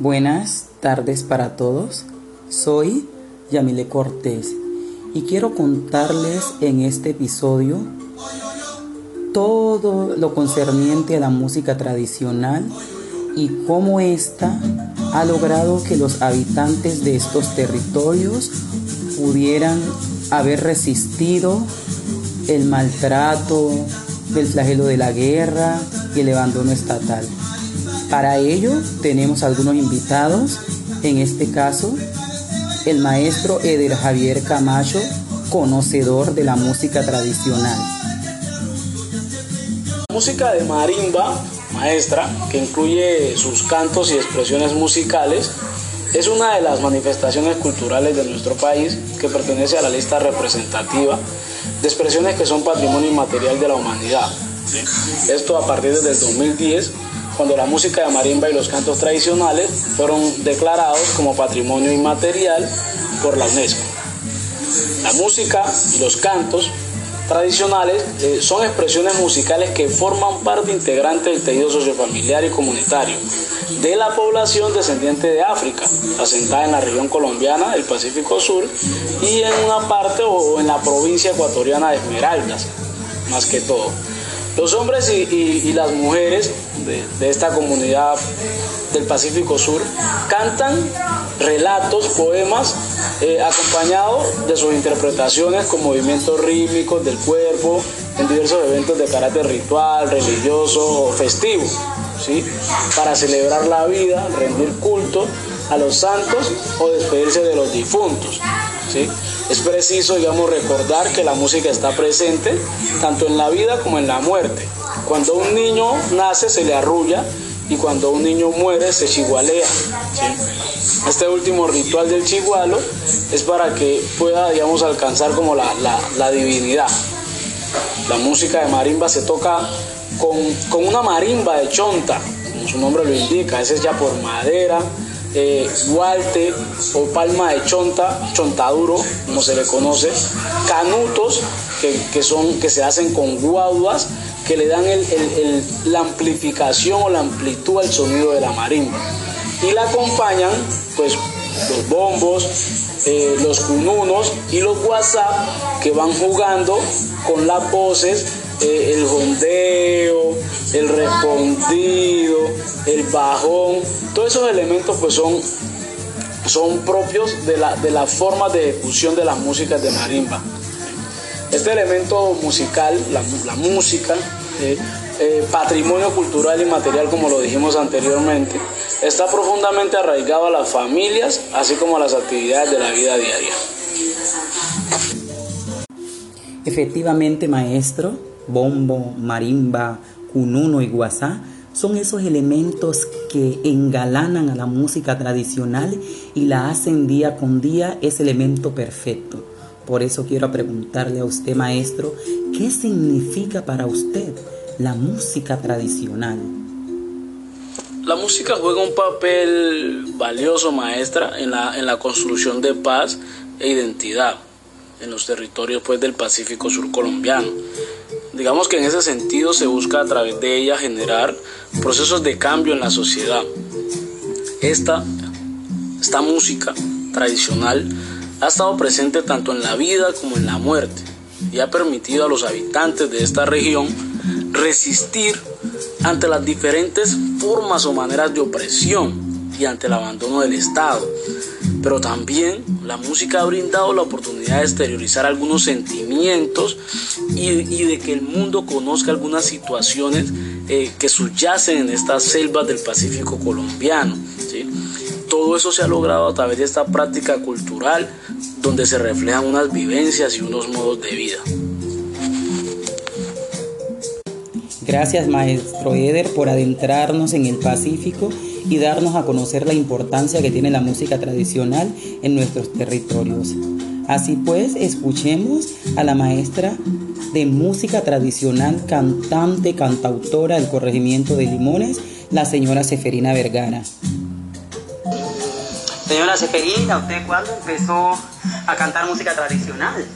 Buenas tardes para todos. Soy Yamile Cortés y quiero contarles en este episodio todo lo concerniente a la música tradicional y cómo ésta ha logrado que los habitantes de estos territorios pudieran haber resistido el maltrato del flagelo de la guerra y el abandono estatal. Para ello tenemos algunos invitados, en este caso el maestro Eder Javier Camacho, conocedor de la música tradicional. La música de marimba, maestra, que incluye sus cantos y expresiones musicales, es una de las manifestaciones culturales de nuestro país que pertenece a la lista representativa de expresiones que son patrimonio inmaterial de la humanidad. Esto a partir del 2010 cuando la música de marimba y los cantos tradicionales fueron declarados como patrimonio inmaterial por la UNESCO. La música y los cantos tradicionales eh, son expresiones musicales que forman parte integrante del tejido sociofamiliar y comunitario de la población descendiente de África, asentada en la región colombiana del Pacífico Sur y en una parte o en la provincia ecuatoriana de Esmeraldas, más que todo. Los hombres y, las mujeres de, esta comunidad del Pacífico Sur cantan relatos, poemas, eh, acompañados de sus interpretaciones con movimientos rítmicos del cuerpo en diversos eventos de carácter ritual, religioso o festivo, ¿sí? para celebrar la vida, rendir culto a los santos o despedirse de los difuntos. ¿sí? Es preciso, digamos, recordar que la música está presente tanto en la vida como en la muerte. Cuando un niño nace se le arrulla y cuando un niño muere se chigualea. Este último ritual del chigualo es para que pueda, digamos, alcanzar como la, divinidad. La música de marimba se toca con, con, una marimba de chonta, como su nombre lo indica, ese es ya por madera, eh, gualte o palma de chonta, chontaduro, como se le conoce, canutos que, son, que se hacen con guaduas que le dan la amplificación o la amplitud al sonido de la marimba. Y la acompañan pues los bombos, eh, los cununos y los WhatsApp que van jugando con las voces, eh, el jondeo, el respondido, el bajón, todos esos elementos pues son, son propios de la, de forma de ejecución de las músicas de marimba. Este elemento musical, la, música, eh, eh, patrimonio cultural y material como lo dijimos anteriormente, está profundamente arraigado a las familias, así como a las actividades de la vida diaria. Efectivamente, maestro, bombo, marimba, cununo y guasá son esos elementos que engalanan a la música tradicional y la hacen día con día ese elemento perfecto. Por eso quiero preguntarle a usted, maestro, ¿qué significa para usted la música tradicional? La música juega un papel valioso, maestra, en la, en la construcción de paz e identidad en los territorios pues, del Pacífico Sur colombiano. Digamos que en ese sentido se busca a través de ella generar procesos de cambio en la sociedad. Esta, esta música tradicional ha estado presente tanto en la vida como en la muerte y ha permitido a los habitantes de esta región resistir ante las diferentes formas o maneras de opresión y ante el abandono del Estado pero también la música ha brindado la oportunidad de exteriorizar algunos sentimientos y, de que el mundo conozca algunas situaciones eh, que subyacen en estas selvas del Pacífico colombiano. Todo eso se ha logrado a través de esta práctica cultural donde se reflejan unas vivencias y unos modos de vida. Gracias maestro Eder por adentrarnos en el Pacífico y darnos a conocer la importancia que tiene la música tradicional en nuestros territorios. Así pues, escuchemos a la maestra de música tradicional, cantante, cantautora del corregimiento de Limones, la señora Seferina Vergara. Señora Seferina, ¿usted cuándo empezó a cantar música tradicional?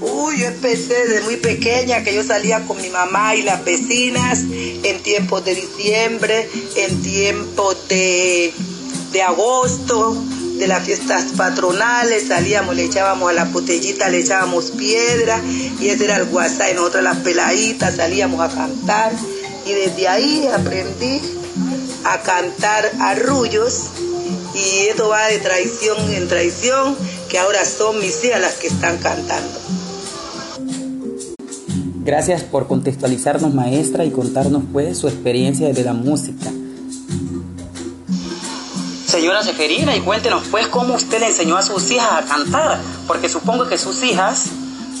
Uy, yo empecé desde muy pequeña, que yo salía con mi mamá y las vecinas en tiempos de diciembre, en tiempos de, de agosto, de las fiestas patronales, salíamos, le echábamos a la botellita, le echábamos piedra y ese era el guasá y nosotros las peladitas salíamos a cantar y desde ahí aprendí a cantar arrullos y esto va de traición en traición, que ahora son mis hijas las que están cantando. Gracias por contextualizarnos maestra y contarnos pues su experiencia desde la música. Señora Seferina, y cuéntenos pues cómo usted le enseñó a sus hijas a cantar, porque supongo que sus hijas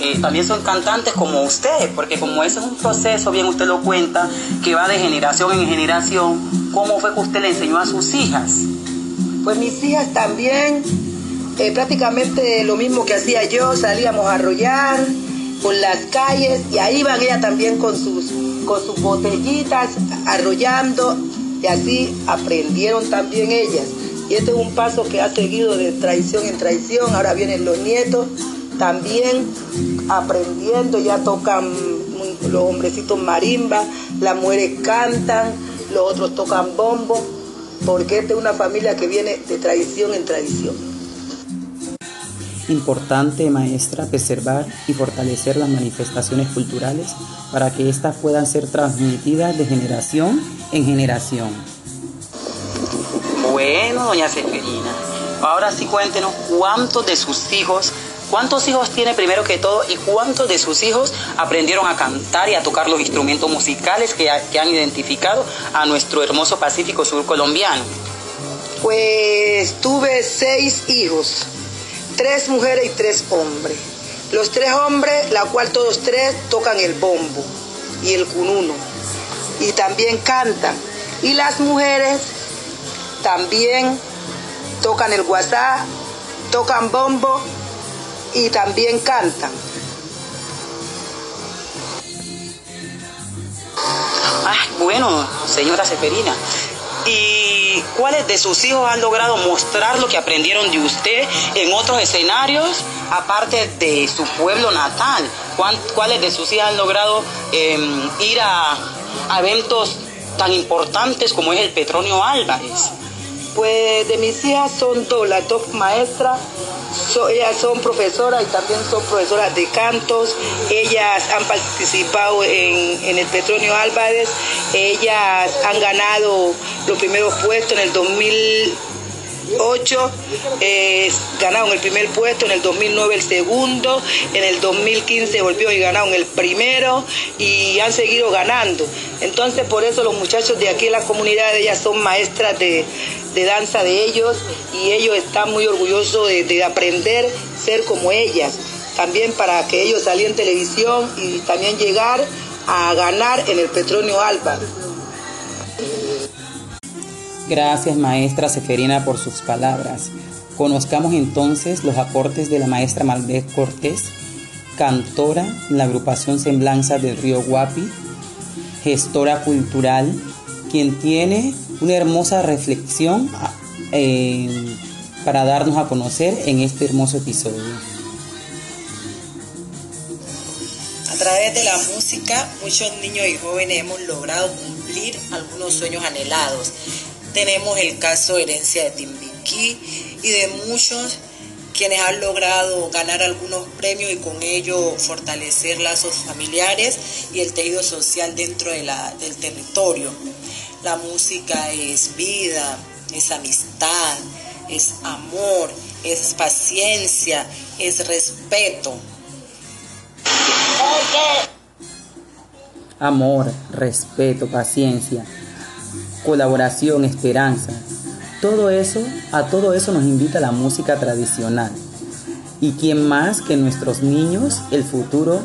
eh, también son cantantes como usted, porque como ese es un proceso, bien usted lo cuenta, que va de generación en generación, ¿cómo fue que usted le enseñó a sus hijas? Pues mis hijas también, eh, prácticamente lo mismo que hacía yo, salíamos a arrollar por las calles y ahí van ellas también con sus, con sus botellitas arrollando y así aprendieron también ellas. Y este es un paso que ha seguido de traición en traición, ahora vienen los nietos también aprendiendo, ya tocan los hombrecitos marimba, las mujeres cantan, los otros tocan bombo, porque esta es una familia que viene de tradición en tradición. Importante, maestra, preservar y fortalecer las manifestaciones culturales para que éstas puedan ser transmitidas de generación en generación. Bueno, doña Seferina, ahora sí cuéntenos cuántos de sus hijos ¿Cuántos hijos tiene primero que todo y cuántos de sus hijos aprendieron a cantar y a tocar los instrumentos musicales que, han identificado a nuestro hermoso Pacífico Sur colombiano? Pues tuve seis hijos, tres mujeres y tres hombres. Los tres hombres, la cual todos tres tocan el bombo y el cununo y también cantan. Y las mujeres también tocan el guasá, tocan bombo y también cantan. Ah, bueno, señora Seferina. ¿Y cuáles de sus hijos han logrado mostrar lo que aprendieron de usted en otros escenarios, aparte de su pueblo natal? ¿Cuáles de sus hijas han logrado em, ir a, a eventos tan importantes como es el Petronio Álvarez? Pues de mis hijas son dos, las dos maestras ellas son profesoras y también son profesoras de cantos. Ellas han participado en, el Petronio Álvarez. Ellas han ganado los primeros puestos en el 2008. Eh, ganaron el primer puesto, en el 2009 el segundo, en el 2015 volvió y ganaron el primero y han seguido ganando. Entonces por eso los muchachos de aquí en la comunidad, ellas son maestras de, de danza de ellos y ellos están muy orgullosos de, aprender ser como ellas. También para que ellos salgan en televisión y también llegar a ganar en el Petronio Alba. Gracias maestra Seferina por sus palabras. Conozcamos entonces los aportes de la maestra Malbec Cortés, cantora en la agrupación Semblanza del Río Guapi, gestora cultural, quien tiene una hermosa reflexión eh, para darnos a conocer en este hermoso episodio. A través de la música, muchos niños y jóvenes hemos logrado cumplir algunos sueños anhelados. Tenemos el caso Herencia de Timbiquí y de muchos quienes han logrado ganar algunos premios y con ello fortalecer lazos familiares y el tejido social dentro de la, del territorio. La música es vida, es amistad, es amor, es paciencia, es respeto. Amor, respeto, paciencia, colaboración, esperanza. Todo eso, a todo eso nos invita la música tradicional. ¿Y quién más que nuestros niños, el futuro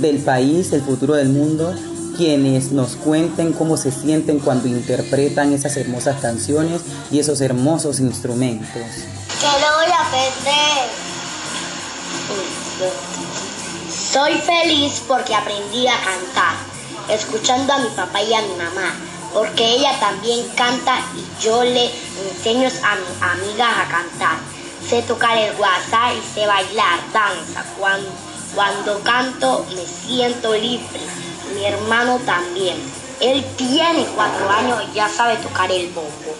del país, el futuro del mundo, quienes nos cuenten cómo se sienten cuando interpretan esas hermosas canciones y esos hermosos instrumentos. Que a aprender. Soy feliz porque aprendí a cantar, escuchando a mi papá y a mi mamá, porque ella también canta y yo le enseño a mis amigas a cantar. Sé tocar el guasá y sé bailar danza. Cuando, cuando canto me siento libre mi hermano también. Él tiene cuatro años y ya sabe tocar el bombo.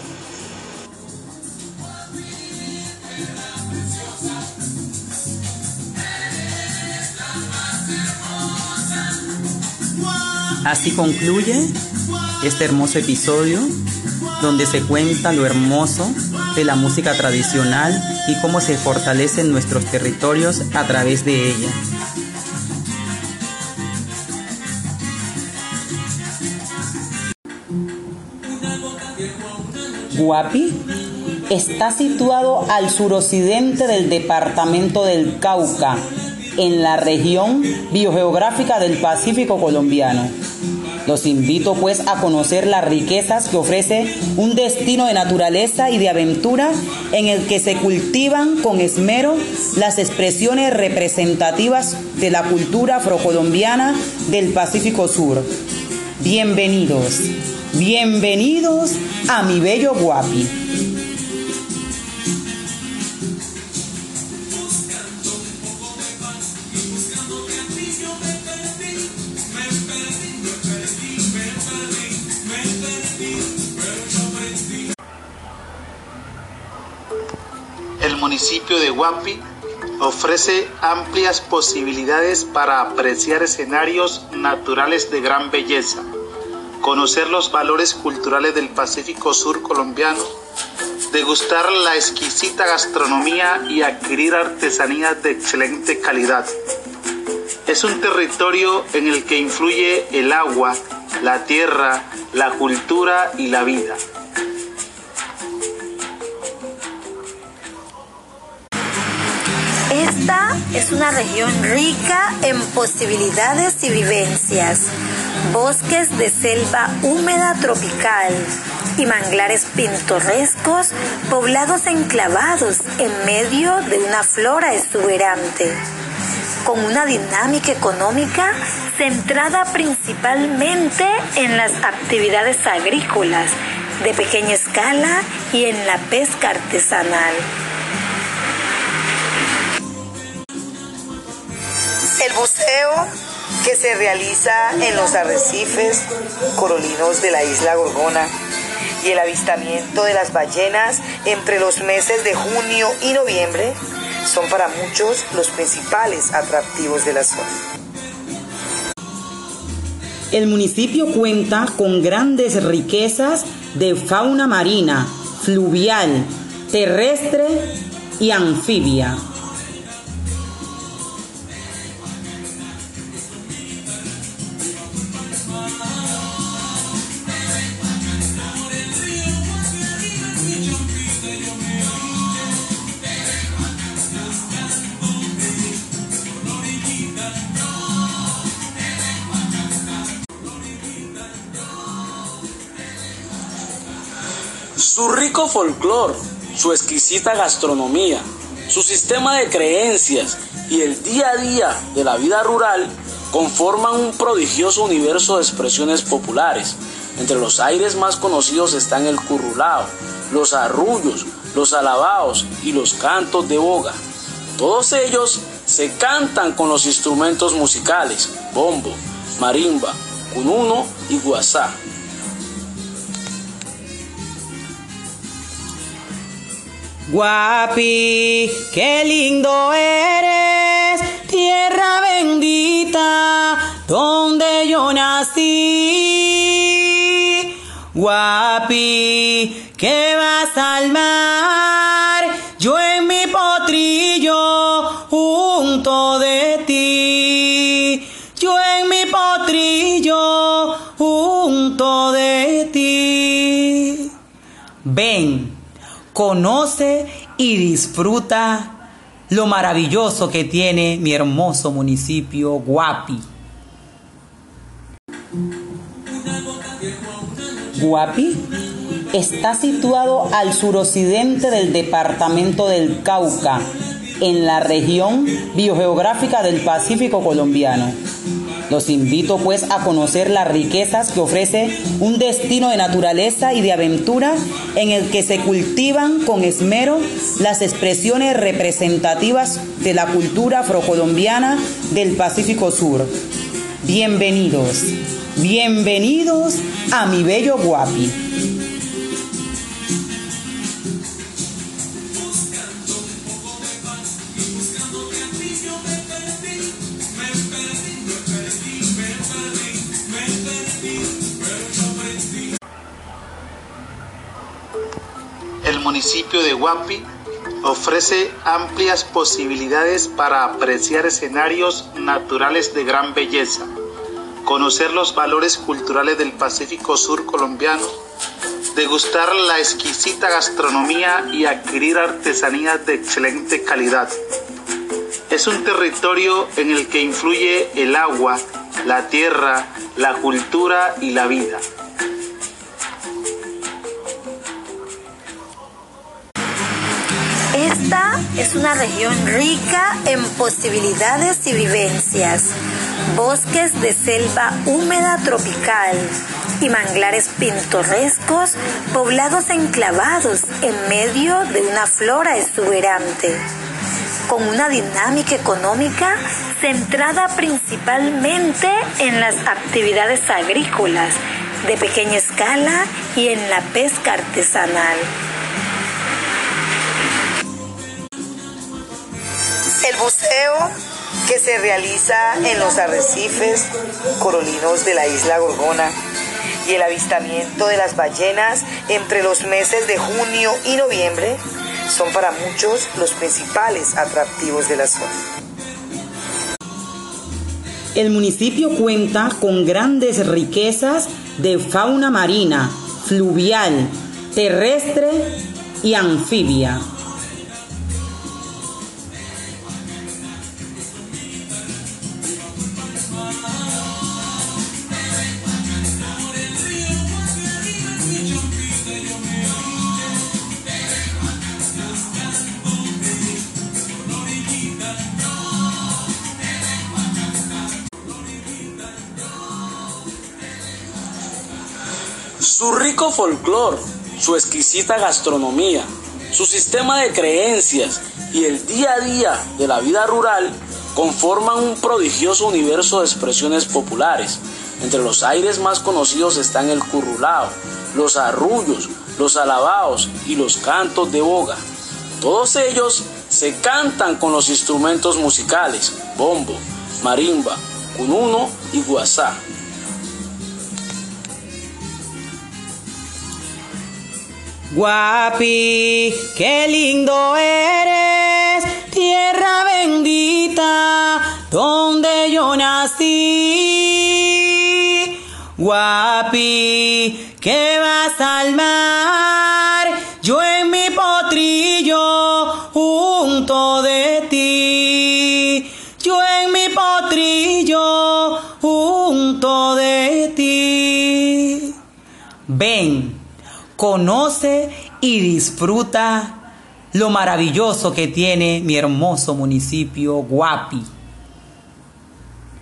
Así concluye este hermoso episodio donde se cuenta lo hermoso de la música tradicional y cómo se fortalecen nuestros territorios a través de ella. Guapi está situado al suroccidente del departamento del Cauca, en la región biogeográfica del Pacífico colombiano. Los invito pues a conocer las riquezas que ofrece un destino de naturaleza y de aventura en el que se cultivan con esmero las expresiones representativas de la cultura afrocolombiana del Pacífico Sur. Bienvenidos, bienvenidos a mi bello Guapi. Municipio de Guapi ofrece amplias posibilidades para apreciar escenarios naturales de gran belleza, conocer los valores culturales del Pacífico Sur colombiano, degustar la exquisita gastronomía y adquirir artesanías de excelente calidad. Es un territorio en el que influye el agua, la tierra, la cultura y la vida. Esta es una región rica en posibilidades y vivencias. Bosques de selva húmeda tropical y manglares pintorescos poblados enclavados en medio de una flora exuberante. Con una dinámica económica centrada principalmente en las actividades agrícolas de pequeña escala y en la pesca artesanal. Buceo que se realiza en los arrecifes corolinos de la isla Gorgona y el avistamiento de las ballenas entre los meses de junio y noviembre son para muchos los principales atractivos de la zona. El municipio cuenta con grandes riquezas de fauna marina, fluvial, terrestre y anfibia. Su rico folclore, su exquisita gastronomía, su sistema de creencias y el día a día de la vida rural conforman un prodigioso universo de expresiones populares. Entre los aires más conocidos están el currulao, los arrullos, los alabaos y los cantos de boga. Todos ellos se cantan con los instrumentos musicales, bombo, marimba, cununo y guasá. Guapi, qué lindo eres, tierra bendita, donde yo nací. Guapi, que vas al mar, yo en mi potrillo junto de ti. Yo en mi potrillo junto de ti. Ven conoce y disfruta lo maravilloso que tiene mi hermoso municipio Guapi. Guapi está situado al suroccidente del departamento del Cauca, en la región biogeográfica del Pacífico colombiano. Los invito pues a conocer las riquezas que ofrece un destino de naturaleza y de aventura en el que se cultivan con esmero las expresiones representativas de la cultura afrocolombiana del Pacífico Sur. Bienvenidos, bienvenidos a mi bello Guapi. Municipio de Guapi ofrece amplias posibilidades para apreciar escenarios naturales de gran belleza, conocer los valores culturales del Pacífico Sur colombiano, degustar la exquisita gastronomía y adquirir artesanías de excelente calidad. Es un territorio en el que influye el agua, la tierra, la cultura y la vida. Esta es una región rica en posibilidades y vivencias. Bosques de selva húmeda tropical y manglares pintorescos poblados enclavados en medio de una flora exuberante con una dinámica económica centrada principalmente en las actividades agrícolas de pequeña escala y en la pesca artesanal. Buceo que se realiza en los arrecifes corolinos de la isla Gorgona y el avistamiento de las ballenas entre los meses de junio y noviembre son para muchos los principales atractivos de la zona. El municipio cuenta con grandes riquezas de fauna marina, fluvial, terrestre y anfibia. Rico folclor, su exquisita gastronomía, su sistema de creencias y el día a día de la vida rural conforman un prodigioso universo de expresiones populares. Entre los aires más conocidos están el currulao, los arrullos, los alabaos y los cantos de boga. Todos ellos se cantan con los instrumentos musicales, bombo, marimba, cununo y guasá. Guapi, qué lindo eres, tierra bendita, donde yo nací. Guapi, que vas al mar, conoce y disfruta lo maravilloso que tiene mi hermoso municipio Guapi.